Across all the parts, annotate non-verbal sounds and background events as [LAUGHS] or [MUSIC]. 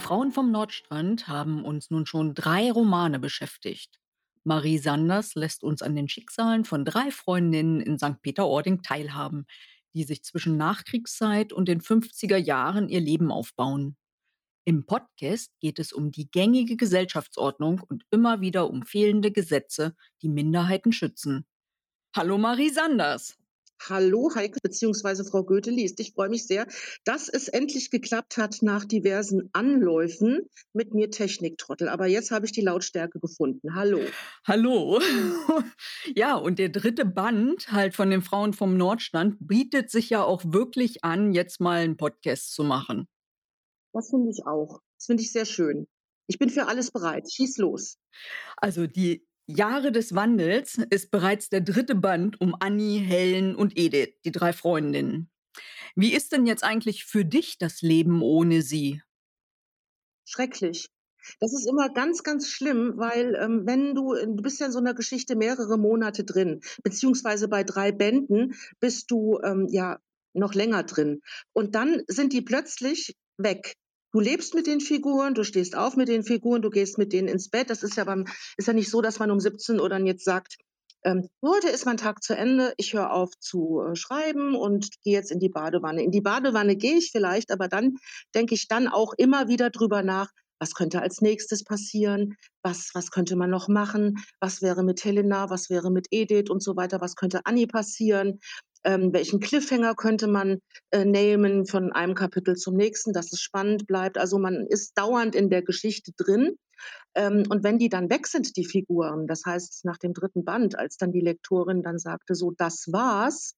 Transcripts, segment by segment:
Frauen vom Nordstrand haben uns nun schon drei Romane beschäftigt. Marie Sanders lässt uns an den Schicksalen von drei Freundinnen in St. Peter-Ording teilhaben, die sich zwischen Nachkriegszeit und den 50er Jahren ihr Leben aufbauen. Im Podcast geht es um die gängige Gesellschaftsordnung und immer wieder um fehlende Gesetze, die Minderheiten schützen. Hallo Marie Sanders. Hallo Heike bzw. Frau Goethe-Liest. Ich freue mich sehr, dass es endlich geklappt hat nach diversen Anläufen mit mir Techniktrottel. Aber jetzt habe ich die Lautstärke gefunden. Hallo. Hallo. [LAUGHS] ja, und der dritte Band halt von den Frauen vom Nordstand bietet sich ja auch wirklich an, jetzt mal einen Podcast zu machen. Das finde ich auch. Das finde ich sehr schön. Ich bin für alles bereit. Schieß los. Also die Jahre des Wandels ist bereits der dritte Band um Annie, Helen und Edith, die drei Freundinnen. Wie ist denn jetzt eigentlich für dich das Leben ohne sie? Schrecklich. Das ist immer ganz, ganz schlimm, weil ähm, wenn du, du bist ja in so einer Geschichte mehrere Monate drin, beziehungsweise bei drei Bänden bist du ähm, ja noch länger drin. Und dann sind die plötzlich weg. Du lebst mit den Figuren, du stehst auf mit den Figuren, du gehst mit denen ins Bett. Das ist ja beim, ist ja nicht so, dass man um 17 Uhr dann jetzt sagt, ähm, heute ist mein Tag zu Ende, ich höre auf zu äh, schreiben und gehe jetzt in die Badewanne. In die Badewanne gehe ich vielleicht, aber dann denke ich dann auch immer wieder drüber nach, was könnte als nächstes passieren, was, was könnte man noch machen, was wäre mit Helena, was wäre mit Edith und so weiter, was könnte Annie passieren? Ähm, welchen Cliffhanger könnte man äh, nehmen von einem Kapitel zum nächsten, dass es spannend bleibt. Also man ist dauernd in der Geschichte drin. Ähm, und wenn die dann weg sind, die Figuren, das heißt nach dem dritten Band, als dann die Lektorin dann sagte, so, das war's,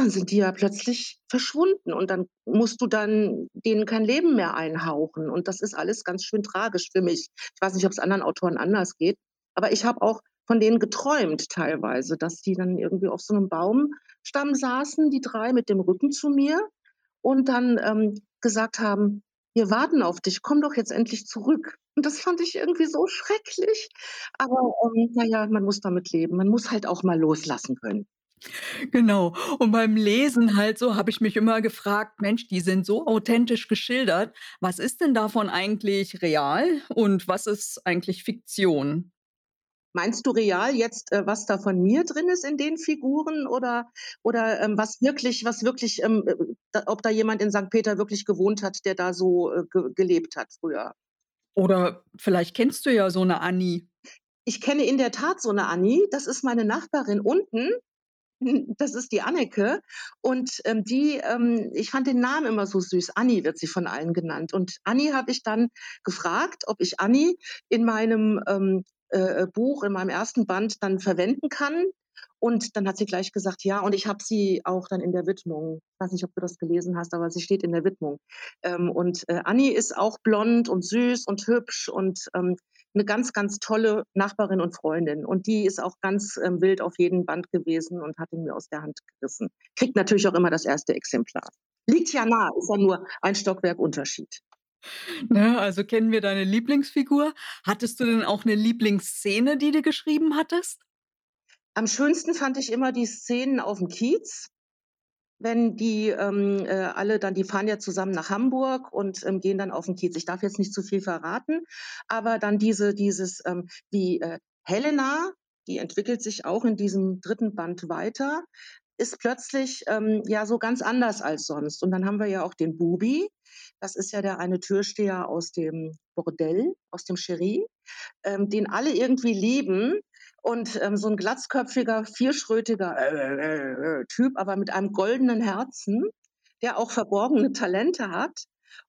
dann sind die ja plötzlich verschwunden und dann musst du dann denen kein Leben mehr einhauchen. Und das ist alles ganz schön tragisch für mich. Ich weiß nicht, ob es anderen Autoren anders geht, aber ich habe auch von denen geträumt teilweise, dass die dann irgendwie auf so einem Baum Stamm saßen, die drei mit dem Rücken zu mir und dann ähm, gesagt haben, wir warten auf dich, komm doch jetzt endlich zurück. Und das fand ich irgendwie so schrecklich. Aber ähm, naja, man muss damit leben. Man muss halt auch mal loslassen können. Genau. Und beim Lesen halt so habe ich mich immer gefragt, Mensch, die sind so authentisch geschildert. Was ist denn davon eigentlich real und was ist eigentlich Fiktion? Meinst du real jetzt, äh, was da von mir drin ist in den Figuren oder, oder ähm, was wirklich, was wirklich, ähm, äh, da, ob da jemand in St. Peter wirklich gewohnt hat, der da so äh, ge gelebt hat früher? Oder vielleicht kennst du ja so eine Annie. Ich kenne in der Tat so eine Annie. Das ist meine Nachbarin unten. Das ist die Anneke. Und ähm, die, ähm, ich fand den Namen immer so süß. Annie wird sie von allen genannt. Und Annie habe ich dann gefragt, ob ich Annie in meinem ähm, äh, Buch, in meinem ersten Band dann verwenden kann. Und dann hat sie gleich gesagt, ja, und ich habe sie auch dann in der Widmung. Ich weiß nicht, ob du das gelesen hast, aber sie steht in der Widmung. Ähm, und äh, Annie ist auch blond und süß und hübsch und ähm, eine ganz, ganz tolle Nachbarin und Freundin. Und die ist auch ganz ähm, wild auf jeden Band gewesen und hat ihn mir aus der Hand gerissen. Kriegt natürlich auch immer das erste Exemplar. Liegt ja nah, ist ja nur ein Stockwerk Unterschied. Ne, also kennen wir deine Lieblingsfigur. Hattest du denn auch eine Lieblingsszene, die du geschrieben hattest? Am schönsten fand ich immer die Szenen auf dem Kiez, wenn die ähm, äh, alle dann, die fahren ja zusammen nach Hamburg und ähm, gehen dann auf den Kiez. Ich darf jetzt nicht zu viel verraten, aber dann diese, dieses, ähm, wie äh, Helena, die entwickelt sich auch in diesem dritten Band weiter, ist plötzlich ähm, ja so ganz anders als sonst. Und dann haben wir ja auch den Bubi, das ist ja der eine Türsteher aus dem Bordell, aus dem Cherie, ähm, den alle irgendwie lieben. Und ähm, so ein glatzköpfiger, vierschrötiger äh, äh, äh, Typ, aber mit einem goldenen Herzen, der auch verborgene Talente hat.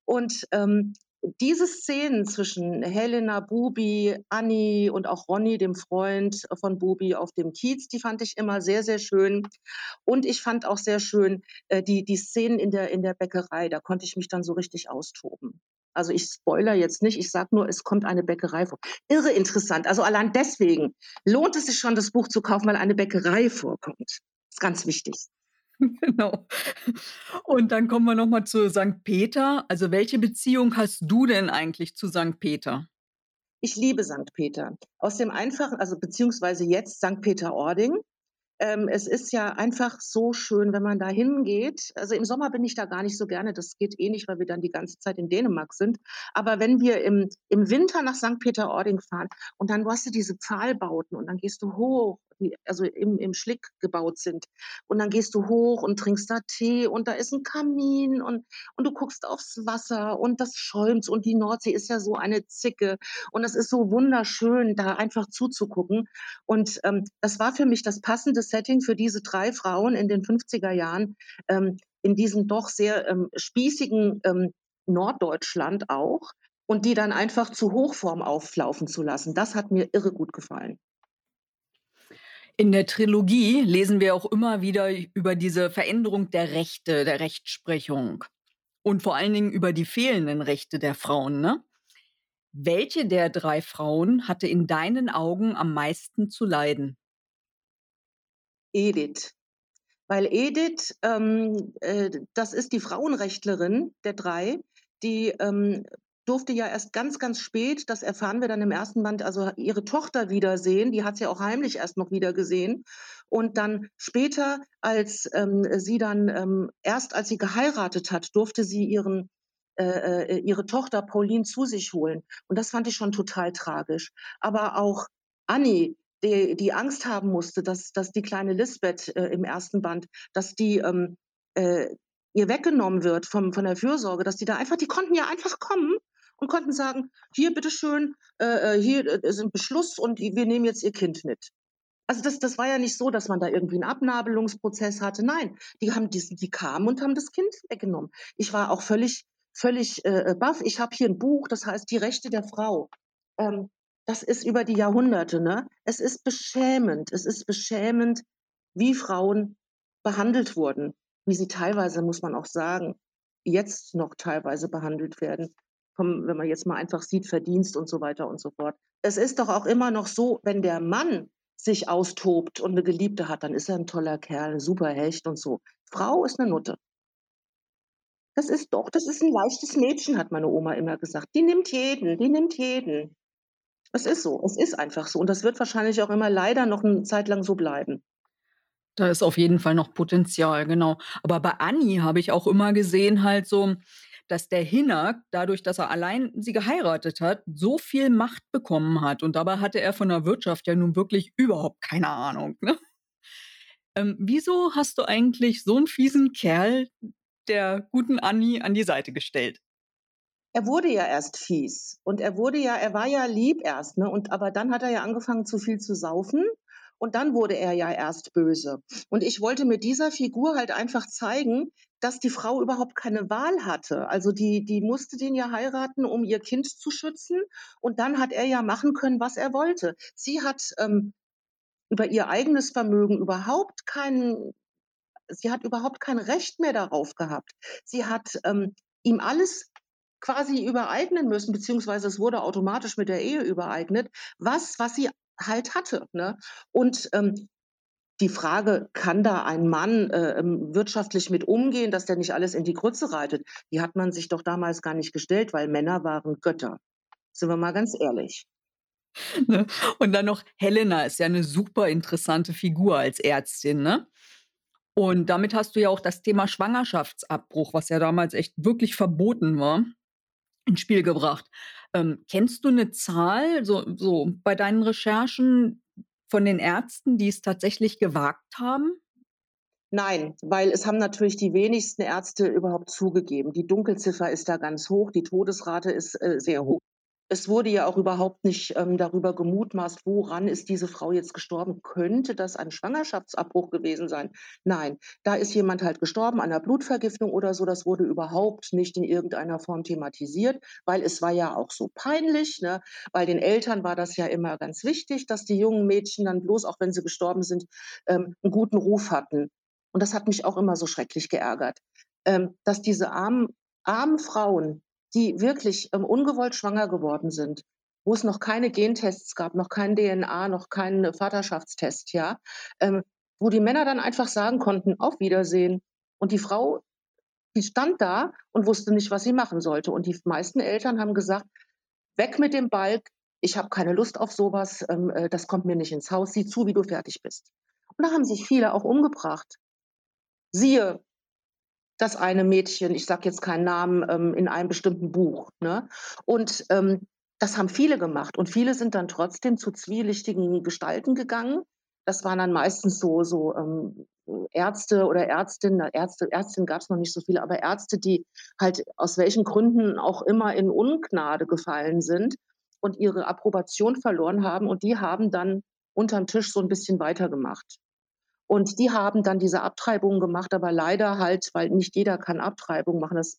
Und ähm, diese Szenen zwischen Helena, Bubi, Anni und auch Ronny, dem Freund von Bubi auf dem Kiez, die fand ich immer sehr, sehr schön. Und ich fand auch sehr schön äh, die, die Szenen in der, in der Bäckerei. Da konnte ich mich dann so richtig austoben. Also ich spoiler jetzt nicht, ich sage nur, es kommt eine Bäckerei vor. Irre interessant. Also allein deswegen lohnt es sich schon, das Buch zu kaufen, weil eine Bäckerei vorkommt. Das ist ganz wichtig. [LAUGHS] Genau. Und dann kommen wir noch mal zu St. Peter. Also, welche Beziehung hast du denn eigentlich zu St. Peter? Ich liebe St. Peter. Aus dem einfachen also beziehungsweise jetzt St. Peter-Ording. Ähm, es ist ja einfach so schön, wenn man da hingeht. Also, im Sommer bin ich da gar nicht so gerne, das geht eh nicht, weil wir dann die ganze Zeit in Dänemark sind. Aber wenn wir im im Winter nach Sankt Peter-Ording fahren und dann hast du diese Pfahlbauten und dann gehst du hoch, also im im Schlick gebaut sind. Und dann gehst du hoch und trinkst da Tee und da ist 'n Kamin und und du guckst aufs Wasser und das schäumt und die Nordsee ist ja so eine Zicke und es ist so wunderschön, da einfach zuzugucken. Und, ähm, das war für mich das passende Setting für diese 3 Frauen in den 50er Jahren, ähm, in diesem doch sehr, ähm, spießigen, ähm, Norddeutschland auch und die dann einfach zu Hochform auflaufen zu lassen. Das hat mir irre gut gefallen. In der Trilogie lesen wir auch immer wieder über diese Veränderung der Rechte, der Rechtsprechung und vor allen Dingen über die fehlenden Rechte der Frauen, ne? Welche der 3 Frauen hatte in deinen Augen am meisten zu leiden? Edith. Weil Edith, ähm, äh, das ist die Frauenrechtlerin der 3, die, ähm, durfte ja erst ganz, ganz spät, das erfahren wir dann im ersten Band, also ihre Tochter wiedersehen. Die hat sie auch heimlich erst noch wieder gesehen. Und dann später, als, ähm, sie dann, ähm erst als sie geheiratet hat, durfte sie ihren äh, äh, ihre Tochter Pauline zu sich holen. Und das fand ich schon total tragisch. Aber auch Annie, die die Angst haben musste, dass dass die kleine Lisbeth, äh, im ersten Band, dass die, ähm, äh, ihr weggenommen wird vom von der Fürsorge, dass die da einfach die konnten ja einfach kommen und konnten sagen: „Hier, bitte schön, äh, äh, hier, äh, ist 'n Beschluss und wir nehmen jetzt Ihr Kind mit.“ Also, das das war ja nicht so, dass man da irgendwie 'n Abnabelungsprozess hatte. Nein, die haben dies die kamen und haben das Kind weggenommen. Ich war auch völlig völlig, äh, äh, baff. Ich habe hier 'n Buch, das heißt „Die Rechte der Frau“. Ähm, das ist über die Jahrhunderte, ne? Es ist beschämend. Es ist beschämend, wie Frauen behandelt wurden, wie sie teilweise, muss man auch sagen, jetzt noch teilweise behandelt werden. Vom wenn man jetzt mal einfach sieht, Verdienst und so weiter und so fort. Es ist doch auch immer noch so, wenn der Mann sich austobt und 'ne Geliebte hat, dann ist er 'n toller Kerl, 'n super Hecht und so. Frau ist 'ne Nutte. Das ist doch das ist 'n leichtes Mädchen, hat meine Oma immer gesagt. Die nimmt jeden, die nimmt jeden. Es ist so. Es ist einfach so und das wird wahrscheinlich auch immer leider noch 'ne Zeit lang so bleiben. Da ist auf jeden Fall noch Potenzial, genau. Aber bei Annie habe ich auch immer gesehen halt so, dass der Hinnerk, dadurch, dass er allein sie geheiratet hat, so viel Macht bekommen hat und dabei hatte er von der Wirtschaft ja nun wirklich überhaupt keine Ahnung, ne? Ähm, wieso hast du eigentlich so 'n fiesen Kerl der guten Annie an die Seite gestellt? Er wurde ja erst fies und er wurde ja er war ja lieb erst, ne, und aber dann hat er ja angefangen, zu viel zu saufen und dann wurde er ja erst böse. Und ich wollte mit dieser Figur halt einfach zeigen, dass die Frau überhaupt keine Wahl hatte. Also, die die musste den ja heiraten, um ihr Kind zu schützen und dann hat er ja machen können, was er wollte. Sie hat, ähm, über ihr eigenes Vermögen überhaupt kein sie hat überhaupt kein Recht mehr darauf gehabt. Sie hat, ähm, ihm alles quasi übereignen müssen, beziehungsweise es wurde automatisch mit der Ehe übereignet, was was sie halt hatte, ne? Und, ähm, die Frage, kann da ein Mann, äh, ähm, wirtschaftlich mit umgehen, dass der nicht alles in die Grütze reitet, die hat man sich doch damals gar nicht gestellt, weil Männer waren Götter. Sind wir mal ganz ehrlich. Ne? Und dann noch Helena ist ja 'ne super interessante Figur als Ärztin, ne? Und damit hast du ja auch das Thema Schwangerschaftsabbruch, was ja damals echt wirklich verboten war, ins Spiel gebracht. Ähm, kennst du 'ne Zahl so so bei deinen Recherchen von den Ärzten, die es tatsächlich gewagt haben? Nein, weil es haben natürlich die wenigsten Ärzte überhaupt zugegeben. Die Dunkelziffer ist da ganz hoch, die Todesrate ist, äh, sehr hoch. Es wurde ja auch überhaupt nicht, ähm, darüber gemutmaßt, woran ist diese Frau jetzt gestorben? Könnte das ein Schwangerschaftsabbruch gewesen sein? Nein, da ist jemand halt gestorben an 'ner Blutvergiftung oder so. Das wurde überhaupt nicht in irgendeiner Form thematisiert, weil es war ja auch so peinlich, ne? Weil den Eltern war das ja immer ganz wichtig, dass die jungen Mädchen dann bloß, auch wenn sie gestorben sind, ähm, 'n guten Ruf hatten. Und das hat mich auch immer so schrecklich geärgert, ähm, dass diese armen armen Frauen, die wirklich, ähm, ungewollt schwanger geworden sind, wo es noch keine Gentests gab, noch kein DNA, noch keinen Vaterschaftstest, ja, ähm, wo die Männer dann einfach sagen konnten: „Auf Wiedersehen.“ Und die Frau, die stand da und wusste nicht, was sie machen sollte. Und die meisten Eltern haben gesagt: „Weg mit dem Balg, ich habe keine Lust auf so was, ähm, äh, das kommt mir nicht ins Haus. Sieh zu, wie du fertig bist.“ Und da haben sich viele auch umgebracht. Siehe das eine Mädchen, ich sage jetzt keinen Namen, ähm, in einem bestimmten Buch, ne? Und, ähm, das haben viele gemacht und viele sind dann trotzdem zu zwielichtigen Gestalten gegangen. Das waren dann meistens so so, ähm, Ärzte oder Ärztinnen Ärzte Ärztinnen gab's noch nicht so viele, aber Ärzte, die halt aus welchen Gründen auch immer in Ungnade gefallen sind und ihre Approbation verloren haben und die haben dann unterm Tisch so 'n bisschen weitergemacht. Und die haben dann diese Abtreibungen gemacht, aber leider halt weil nicht jeder kann Abtreibung machen. Das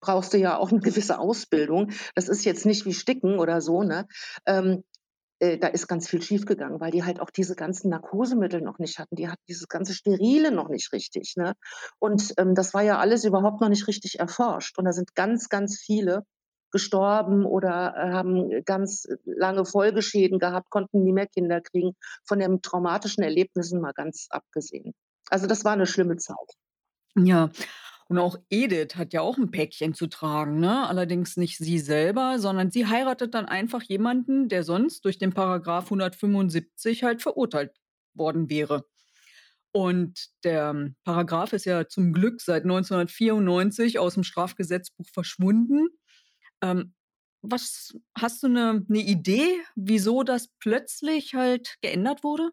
brauchst du ja auch 'ne [LAUGHS] gewisse Ausbildung. Das ist jetzt nicht wie Sticken oder so, ne? Ähm, äh, da ist ganz viel schiefgegangen, weil die halt auch diese ganzen Narkosemittel noch nicht hatten. Die hatten dieses ganze Sterile noch nicht richtig, ne? Und, ähm, das war ja alles überhaupt noch nicht richtig erforscht. Und da sind ganz, ganz viele gestorben oder, äh, haben ganz lange Folgeschäden gehabt, konnten nie mehr Kinder kriegen, von den traumatischen Erlebnissen mal ganz abgesehen. Also, das war 'ne schlimme Zeit. Ja, und auch Edith hat ja auch 'n Päckchen zu tragen, ne? Allerdings nicht sie selber, sondern sie heiratet dann einfach jemanden, der sonst durch den Paragraph 175 halt verurteilt worden wäre. Und der Paragraph ist ja zum Glück seit 1994 aus'm Strafgesetzbuch verschwunden. Ähm, was hast du 'ne 'ne Idee, wieso das plötzlich halt geändert wurde?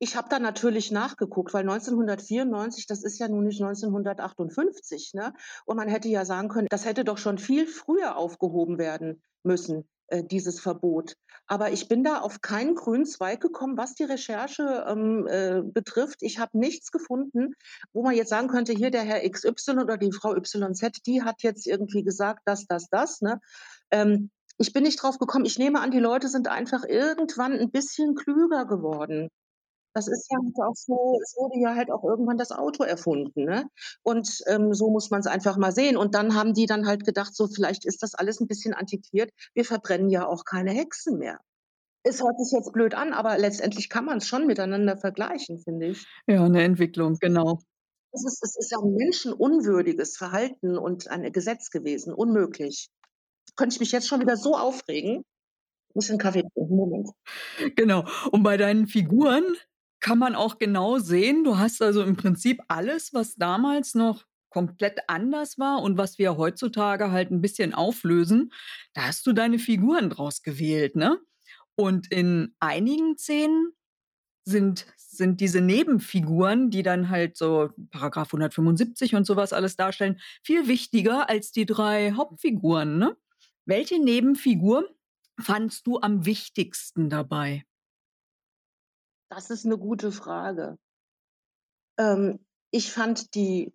Ich habe da natürlich nachgeguckt, weil 1994, das ist ja nun nicht 1958, ne? Und man hätte ja sagen können, das hätte doch schon viel früher aufgehoben werden müssen, dieses Verbot. Aber ich bin da auf keinen grünen Zweig gekommen, was die Recherche, ähm, äh, betrifft. Ich habe nichts gefunden, wo man jetzt sagen könnte: „Hier der Herr XY oder die Frau YZ, die hat jetzt irgendwie gesagt, das, das, das“, ne? Ähm, ich bin nicht drauf gekommen. Ich nehme an, die Leute sind einfach irgendwann 'n bisschen klüger geworden. Das ist ja halt auch so es wurde ja halt auch irgendwann das Auto erfunden, ne? Und, ähm, so muss man's einfach mal sehen. Und dann haben die dann halt gedacht, so: „Vielleicht ist das alles 'n bisschen antiquiert. Wir verbrennen ja auch keine Hexen mehr.“ Es hört sich jetzt blöd an, aber letztendlich kann man's schon miteinander vergleichen, finde ich. Ja, 'ne Entwicklung, genau. Es ist es ist ja 'n menschenunwürdiges Verhalten und ein Gesetz gewesen, unmöglich. Könnte ich mich jetzt schon wieder so aufregen. Muss 'n Kaffee trinken, Moment. Genau. Und bei deinen Figuren kann man auch genau sehen, du hast also im Prinzip alles, was damals noch komplett anders war und was wir heutzutage halt 'n bisschen auflösen, da hast du deine Figuren draus gewählt, ne? Und in einigen Szenen sind sind diese Nebenfiguren, die dann halt so Paragraph 175 und so was alles darstellen, viel wichtiger als die 3 Hauptfiguren, ne? Welche Nebenfigur fandst du am wichtigsten dabei? Das ist 'ne gute Frage. Ähm, ich fand die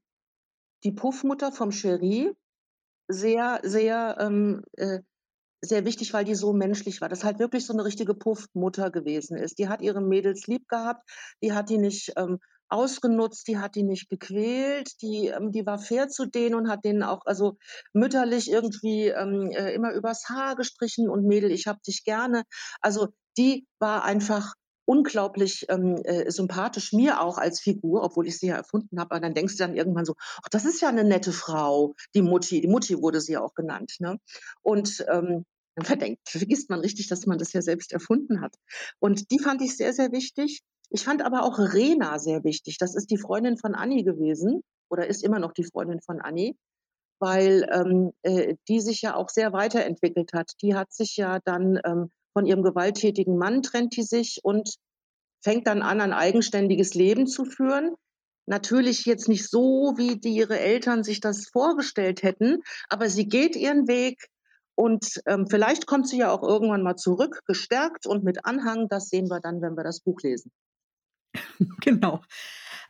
die Puffmutter vom Cherie sehr, sehr, ähm, äh sehr wichtig, weil die so menschlich war. Das halt wirklich so 'ne richtige Puffmutter gewesen ist. Die hat ihre Mädels lieb gehabt, die hat die nicht, ähm, ausgenutzt, die hat die nicht gequält, die ähm, die war fair zu denen und hat denen auch also, mütterlich irgendwie, ähm, äh, immer übers Haar gestrichen und: „Mädel, ich habe dich gerne.“ Also, die war einfach unglaublich, ähm, äh, sympathisch, mir auch als Figur, obwohl ich sie ja erfunden habe. Aber dann denkst du dann irgendwann so: „Ach, das ist ja 'ne nette Frau, die Mutti.“ Die Mutti wurde sie ja auch genannt, ne? Und, ähm, dann verdenkt vergisst man richtig, dass man das ja selbst erfunden hat. Und die fand ich sehr, sehr wichtig. Ich fand aber auch Rena sehr wichtig. Das ist die Freundin von Anni gewesen oder ist immer noch die Freundin von Anni, weil, ähm, äh, die sich ja auch sehr weiterentwickelt hat. Die hat sich ja dann, ähm von ihrem gewalttätigen Mann trennt die sich und fängt dann an, ein eigenständiges Leben zu führen. Natürlich jetzt nicht so, wie die ihre Eltern sich das vorgestellt hätten, aber sie geht ihren Weg und, ähm, vielleicht kommt sie ja auch irgendwann mal zurück, gestärkt und mit Anhang. Das sehen wir dann, wenn wir das Buch lesen. [LAUGHS] Genau.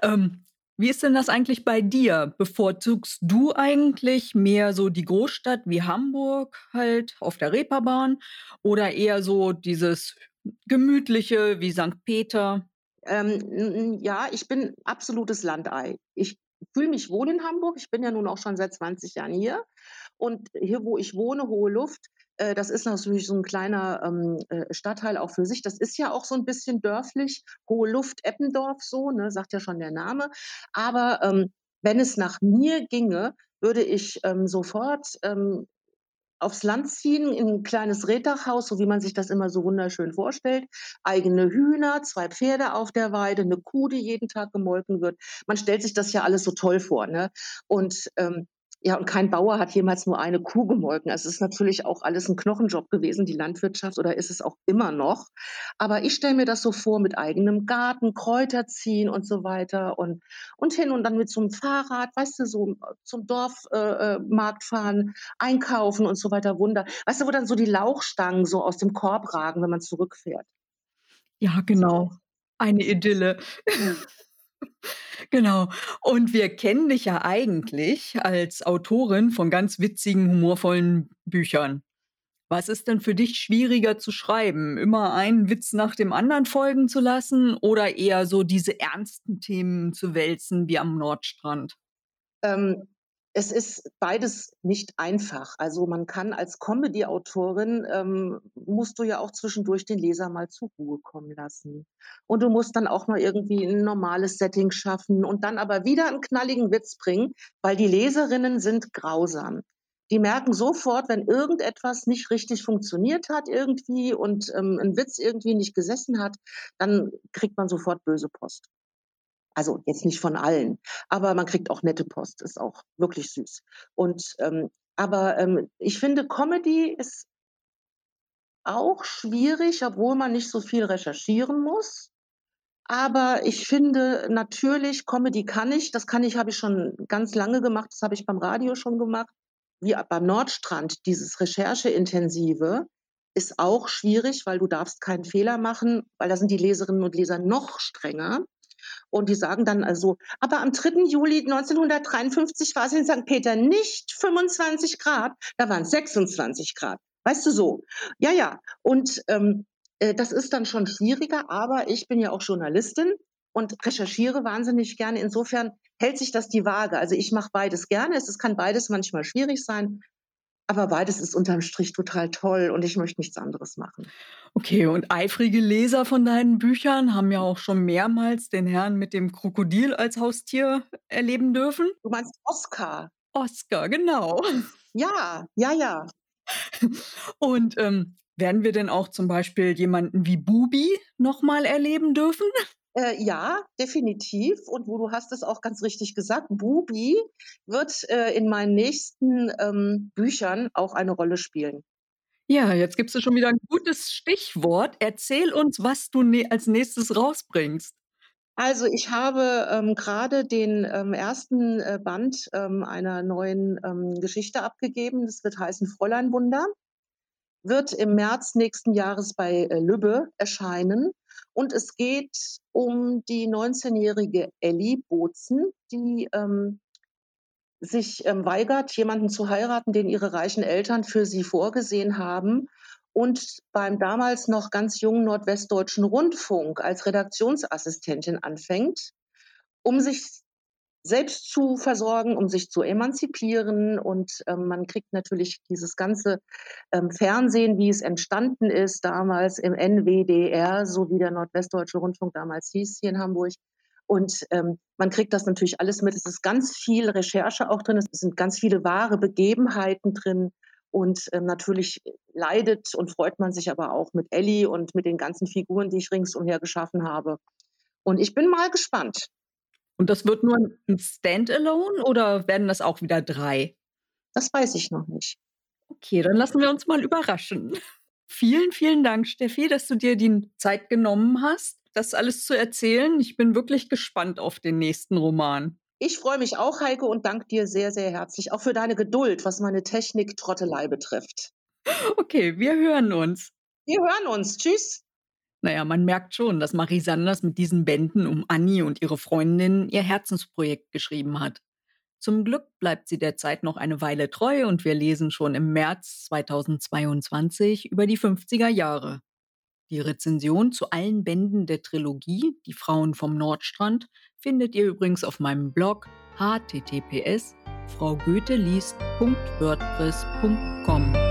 Ähm, wie ist denn das eigentlich bei dir? Bevorzugst du eigentlich mehr so die Großstadt wie Hamburg halt auf der Reeperbahn oder eher so dieses Gemütliche wie Sankt Peter? Ähm, ja, ich bin absolutes Landei. Ich fühle mich wohl in Hamburg. Ich bin ja nun auch schon seit 20 Jahren hier. Und hier, wo ich wohne, Hohe Luft, das ist natürlich so 'n kleiner, ähm, äh, Stadtteil auch für sich. Das ist ja auch so 'n bisschen dörflich. Hohe Luft, Eppendorf so, ne, sagt ja schon der Name. Aber, ähm, wenn es nach mir ginge, würde ich, ähm, sofort, ähm aufs Land ziehen, in 'n kleines Reetdachhaus, so wie man sich das immer so wunderschön vorstellt. Eigene Hühner, 2 Pferde auf der Weide, 'ne Kuh, die jeden Tag gemolken wird. Man stellt sich das ja alles so toll vor, ne? Und, ähm, ja, und kein Bauer hat jemals nur eine Kuh gemolken. Also, es ist natürlich auch alles 'n Knochenjob gewesen, die Landwirtschaft oder ist es auch immer noch. Aber ich stelle mir das so vor mit eigenem Garten, Kräuter ziehen und so weiter und und hin und dann mit so 'nem Fahrrad, weißt du, so zum Dorf äh, äh, fahren, einkaufen und so weiter, Wunder weißt du, wo dann so die Lauchstangen so aus dem Korb ragen, wenn man zurückfährt. Ja, genau. Eine Idylle. [LAUGHS] Genau. Und wir kennen dich ja eigentlich als Autorin von ganz witzigen, humorvollen Büchern. Was ist denn für dich schwieriger zu schreiben? Immer einen Witz nach dem anderen folgen zu lassen oder eher so diese ernsten Themen zu wälzen wie am Nordstrand? Ähm, es ist beides nicht einfach. Also, man kann als Comedy-Autorin ähm, musst du ja auch zwischendurch den Leser mal zur Ruhe kommen lassen. Und du musst dann auch mal irgendwie 'n normales Setting schaffen und dann aber wieder 'n knalligen Witz bringen, weil die Leserinnen sind grausam. Die merken sofort, wenn irgendetwas nicht richtig funktioniert hat irgendwie und, ähm, 'n Witz irgendwie nicht gesessen hat, dann kriegt man sofort böse Post. Also, jetzt nicht von allen, aber man kriegt auch nette Post, ist auch wirklich süß. Und, ähm aber, ähm, ich finde, Comedy ist auch schwierig, obwohl man nicht so viel recherchieren muss. Aber ich finde natürlich, Comedy kann ich. Das kann ich habe ich schon ganz lange gemacht. Das habe ich beim Radio schon gemacht. Wie beim Nordstrand, dieses Rechercheintensive ist auch schwierig, weil du darfst keinen Fehler machen, weil da sind die Leserinnen und Leser noch strenger. Und die sagen dann also: „Aber am 3. Juli 1953 war es in Sankt Peter nicht 25 C, da waren's 26 C.“ Weißt du, so. Ja, ja. Und, ähm, äh, das ist dann schon schwieriger, aber ich bin ja auch Journalistin und recherchiere wahnsinnig gerne. Insofern hält sich das die Waage. Also, ich mache beides gerne. Es es kann beides manchmal schwierig sein, aber beides ist unterm Strich total toll und ich möchte nichts anderes machen. Okay, und eifrige Leser von deinen Büchern haben ja auch schon mehrmals den Herrn mit dem Krokodil als Haustier erleben dürfen? Du meinst Oskar? Oskar, genau. Ja, ja, ja. Und, ähm, werden wir denn auch zum Beispiel jemanden wie Bubi noch mal erleben dürfen? Äh, ja, definitiv. Und wo du hast es auch ganz richtig gesagt, Bubi wird, äh, in meinen nächsten, ähm, Büchern auch eine Rolle spielen. Ja, jetzt gibst du schon wieder 'n gutes Stichwort. Erzähl uns, was du nä als Nächstes rausbringst. Also, ich habe, ähm, grade den, ähm, 1. äh, Band, ähm, einer neuen, ähm, Geschichte abgegeben. Das wird heißen „Fräuleinwunder“. Wird im März nächsten Jahres bei, äh, Lübbe erscheinen. Und es geht um die neunzehnjährige Elli Bozen, die, ähm, sich, ähm, weigert, jemanden zu heiraten, den ihre reichen Eltern für sie vorgesehen haben und beim damals noch ganz jungen Nordwestdeutschen Rundfunk als Redaktionsassistentin anfängt, um sich selbst zu versorgen, um sich zu emanzipieren. Und, ähm, man kriegt natürlich dieses ganze, ähm, Fernsehen, wie es entstanden ist damals im NWDR, so wie der Nordwestdeutsche Rundfunk damals hieß hier in Hamburg. Und, ähm, man kriegt das natürlich alles mit. Es ist ganz viel Recherche auch drin. Es sind ganz viele wahre Begebenheiten drin. Und, ähm, natürlich leidet und freut man sich aber auch mit Elli und mit den ganzen Figuren, die ich ringsumher geschaffen habe. Und ich bin mal gespannt. Und das wird nur 'n 'n Stand-alone oder werden das auch wieder 3? Das weiß ich noch nicht. Okay, dann lassen wir uns mal überraschen. [LAUGHS] Vielen, vielen Dank, Steffi, dass du dir die Zeit genommen hast, das alles zu erzählen. Ich bin wirklich gespannt auf den nächsten Roman. Ich freue mich auch, Heike, und danke dir sehr, sehr herzlich, auch für deine Geduld, was meine Technik-Trottelei betrifft. [LAUGHS] Okay, wir hören uns. Wir hören uns. Tschüss. Na ja, man merkt schon, dass Marie Sanders mit diesen Bänden um Anni und ihre Freundinnen ihr Herzensprojekt geschrieben hat. Zum Glück bleibt sie der Zeit noch eine Weile treu und wir lesen schon im März 2022 über die 50er Jahre. Die Rezension zu allen Bänden der Trilogie „Die Frauen vom Nordstrand“ findet ihr übrigens auf meinem Blog https: fraugoetheliest.wordpress.com.